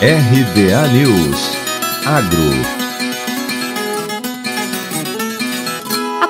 RBA News. Agro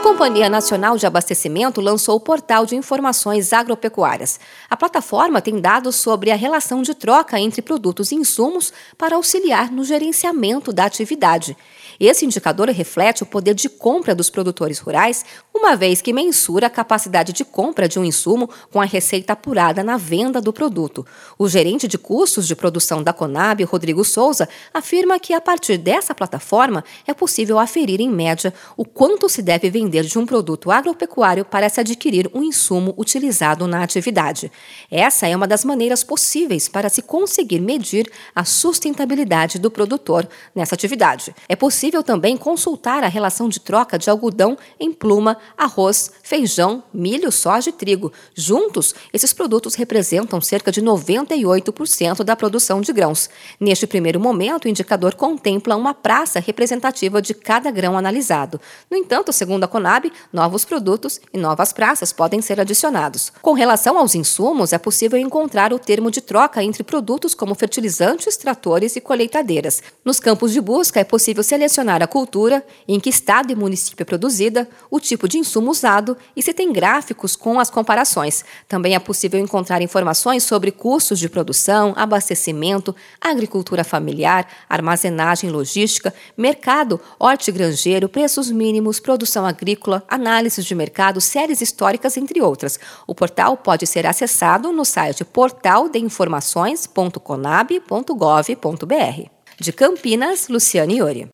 Companhia Nacional de Abastecimento lançou o portal de informações agropecuárias. A plataforma tem dados sobre a relação de troca entre produtos e insumos para auxiliar no gerenciamento da atividade. Esse indicador reflete o poder de compra dos produtores rurais, uma vez que mensura a capacidade de compra de um insumo com a receita apurada na venda do produto. O gerente de custos de produção da Conab, Rodrigo Souza, afirma que a partir dessa plataforma é possível aferir em média o quanto se deve vender de um produto agropecuário para se adquirir um insumo utilizado na atividade. Essa é uma das maneiras possíveis para se conseguir medir a sustentabilidade do produtor nessa atividade. É possível possível também consultar a relação de troca de algodão em pluma, arroz, feijão, milho, soja e trigo. Juntos, esses produtos representam cerca de 98% da produção de grãos. Neste primeiro momento, o indicador contempla uma praça representativa de cada grão analisado. No entanto, segundo a Conab, novos produtos e novas praças podem ser adicionados. Com relação aos insumos, é possível encontrar o termo de troca entre produtos como fertilizantes, tratores e colheitadeiras. Nos campos de busca, é possível selecionar a cultura, em que estado e município é produzida, o tipo de insumo usado e se tem gráficos com as comparações. Também é possível encontrar informações sobre custos de produção, abastecimento, agricultura familiar, armazenagem logística, mercado, hortigranjeiro, preços mínimos, produção agrícola, análises de mercado, séries históricas, entre outras. O portal pode ser acessado no site portaldeinformações.conab.gov.br. De Campinas, Luciane Iori.